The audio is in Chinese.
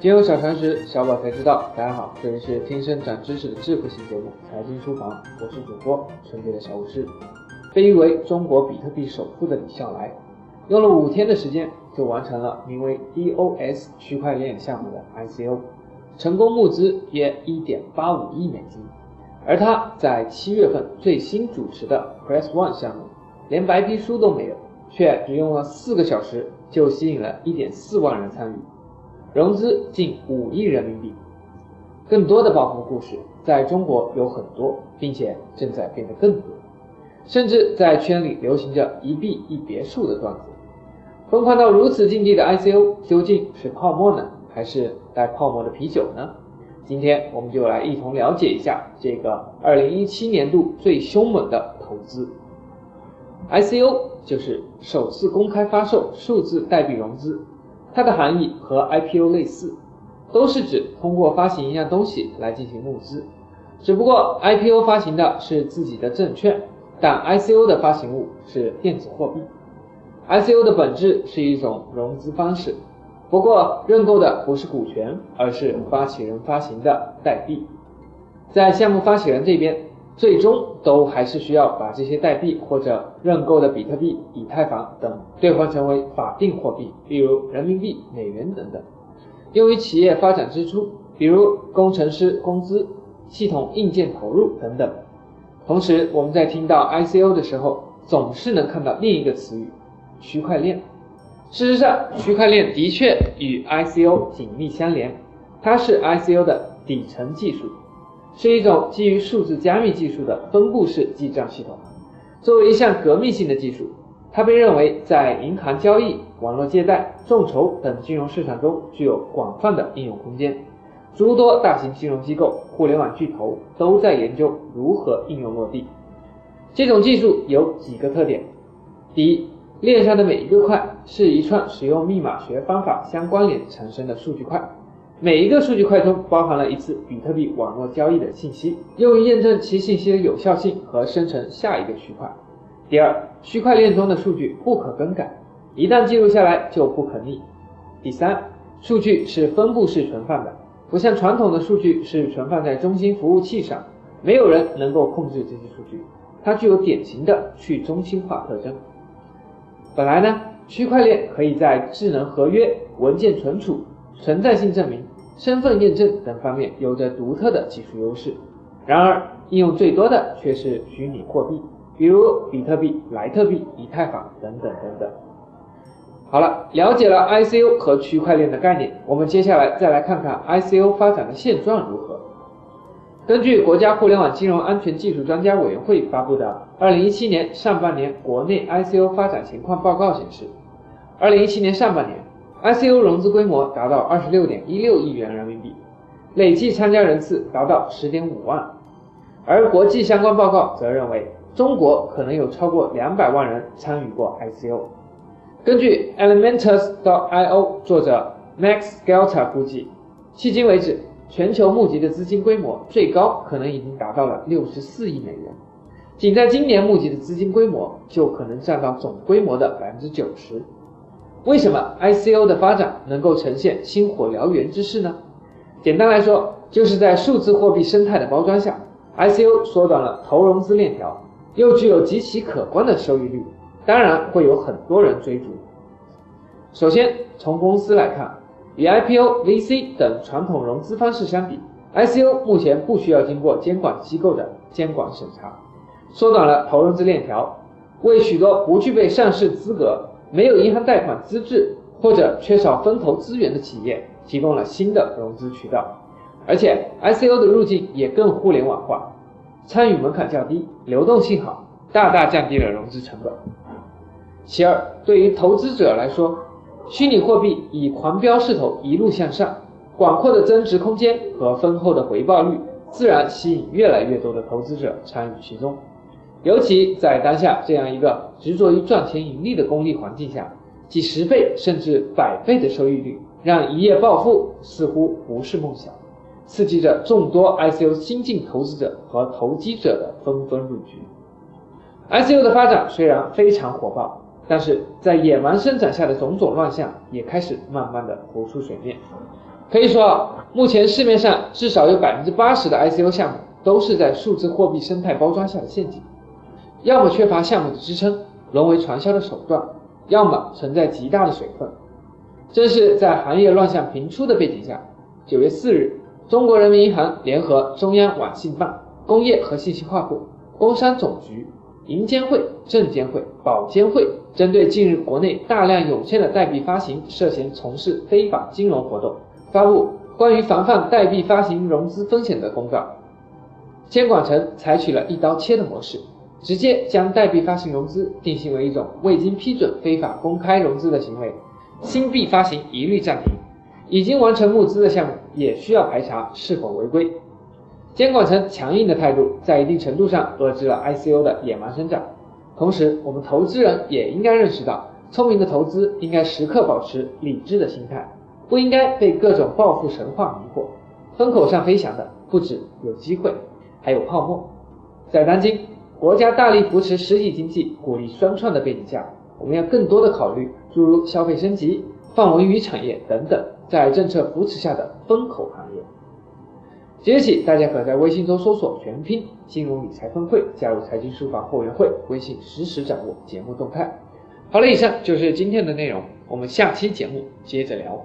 金融小常识，小宝才知道。大家好，这里是听声长知识的智慧型节目《财经书房》，我是主播纯洁的小武士。被誉为中国比特币首富的李笑来，用了五天的时间就完成了名为 EOS 区块链项目的 ICO，成功募资约1.85亿美金。而他在七月份最新主持的 Press One 项目，连白皮书都没有，却只用了四个小时就吸引了一点四万人参与。融资近五亿人民币，更多的暴富故事在中国有很多，并且正在变得更多，甚至在圈里流行着一币一别墅的段子。疯狂到如此境地的 ICO 究竟是泡沫呢，还是带泡沫的啤酒呢？今天我们就来一同了解一下这个2017年度最凶猛的投资。ICO 就是首次公开发售数字代币融资。它的含义和 IPO 类似，都是指通过发行一样东西来进行募资。只不过 IPO 发行的是自己的证券，但 ICO 的发行物是电子货币。ICO 的本质是一种融资方式，不过认购的不是股权，而是发起人发行的代币。在项目发起人这边。最终都还是需要把这些代币或者认购的比特币、以太坊等兑换成为法定货币，比如人民币、美元等等，用于企业发展支出，比如工程师工资、系统硬件投入等等。同时，我们在听到 ICO 的时候，总是能看到另一个词语——区块链。事实上，区块链的确与 ICO 紧密相连，它是 ICO 的底层技术。是一种基于数字加密技术的分布式记账系统。作为一项革命性的技术，它被认为在银行交易、网络借贷、众筹等金融市场中具有广泛的应用空间。诸多大型金融机构、互联网巨头都在研究如何应用落地。这种技术有几个特点：第一，链上的每一个块是一串使用密码学方法相关联产生的数据块。每一个数据块中包含了一次比特币网络交易的信息，用于验证其信息的有效性和生成下一个区块。第二，区块链中的数据不可更改，一旦记录下来就不可逆。第三，数据是分布式存放的，不像传统的数据是存放在中心服务器上，没有人能够控制这些数据，它具有典型的去中心化特征。本来呢，区块链可以在智能合约、文件存储、存在性证明。身份验证等方面有着独特的技术优势，然而应用最多的却是虚拟货币，比如比特币、莱特币、以太坊等等等等。好了，了解了 ICO 和区块链的概念，我们接下来再来看看 ICO 发展的现状如何。根据国家互联网金融安全技术专家委员会发布的《二零一七年上半年国内 ICO 发展情况报告》显示，二零一七年上半年。ICO 融资规模达到二十六点一六亿元人民币，累计参加人次达到十点五万，而国际相关报告则认为，中国可能有超过两百万人参与过 ICO。根据 Elementus.io 作者 Max Gelter 估计，迄今为止，全球募集的资金规模最高可能已经达到了六十四亿美元，仅在今年募集的资金规模就可能占到总规模的百分之九十。为什么 ICO 的发展能够呈现星火燎原之势呢？简单来说，就是在数字货币生态的包装下，ICO 缩短了投融资链条，又具有极其可观的收益率，当然会有很多人追逐。首先，从公司来看，与 IPO、VC 等传统融资方式相比，ICO 目前不需要经过监管机构的监管审查，缩短了投融资链条，为许多不具备上市资格。没有银行贷款资质或者缺少风投资源的企业提供了新的融资渠道，而且 ICO 的路径也更互联网化，参与门槛较低，流动性好，大大降低了融资成本。其二，对于投资者来说，虚拟货币以狂飙势头一路向上，广阔的增值空间和丰厚的回报率，自然吸引越来越多的投资者参与其中。尤其在当下这样一个执着于赚钱盈利的功利环境下，几十倍甚至百倍的收益率，让一夜暴富似乎不是梦想，刺激着众多 ICO 新晋投资者和投机者的纷纷入局。ICO 的发展虽然非常火爆，但是在野蛮生长下的种种乱象也开始慢慢的浮出水面。可以说，目前市面上至少有百分之八十的 ICO 项目都是在数字货币生态包装下的陷阱，要么缺乏项目的支撑，沦为传销的手段，要么存在极大的水分。正是在行业乱象频出的背景下，九月四日，中国人民银行联合中央网信办、工业和信息化部、工商总局、银监会、证监会、保监会，针对近日国内大量涌现的代币发行涉嫌从事非法金融活动。发布关于防范代币发行融资风险的公告，监管层采取了一刀切的模式，直接将代币发行融资定性为一种未经批准非法公开融资的行为，新币发行一律暂停，已经完成募资的项目也需要排查是否违规。监管层强硬的态度，在一定程度上遏制了 ICO 的野蛮生长。同时，我们投资人也应该认识到，聪明的投资应该时刻保持理智的心态。不应该被各种暴富神话迷惑，风口上飞翔的不止有机会，还有泡沫。在当今国家大力扶持实体经济、鼓励双创的背景下，我们要更多的考虑诸如消费升级、泛文娱产业等等在政策扶持下的风口行业。即日起，大家可在微信中搜索全拼“金融理财峰会”，加入财经书房后援会，微信实时掌握节目动态。好了，以上就是今天的内容，我们下期节目接着聊。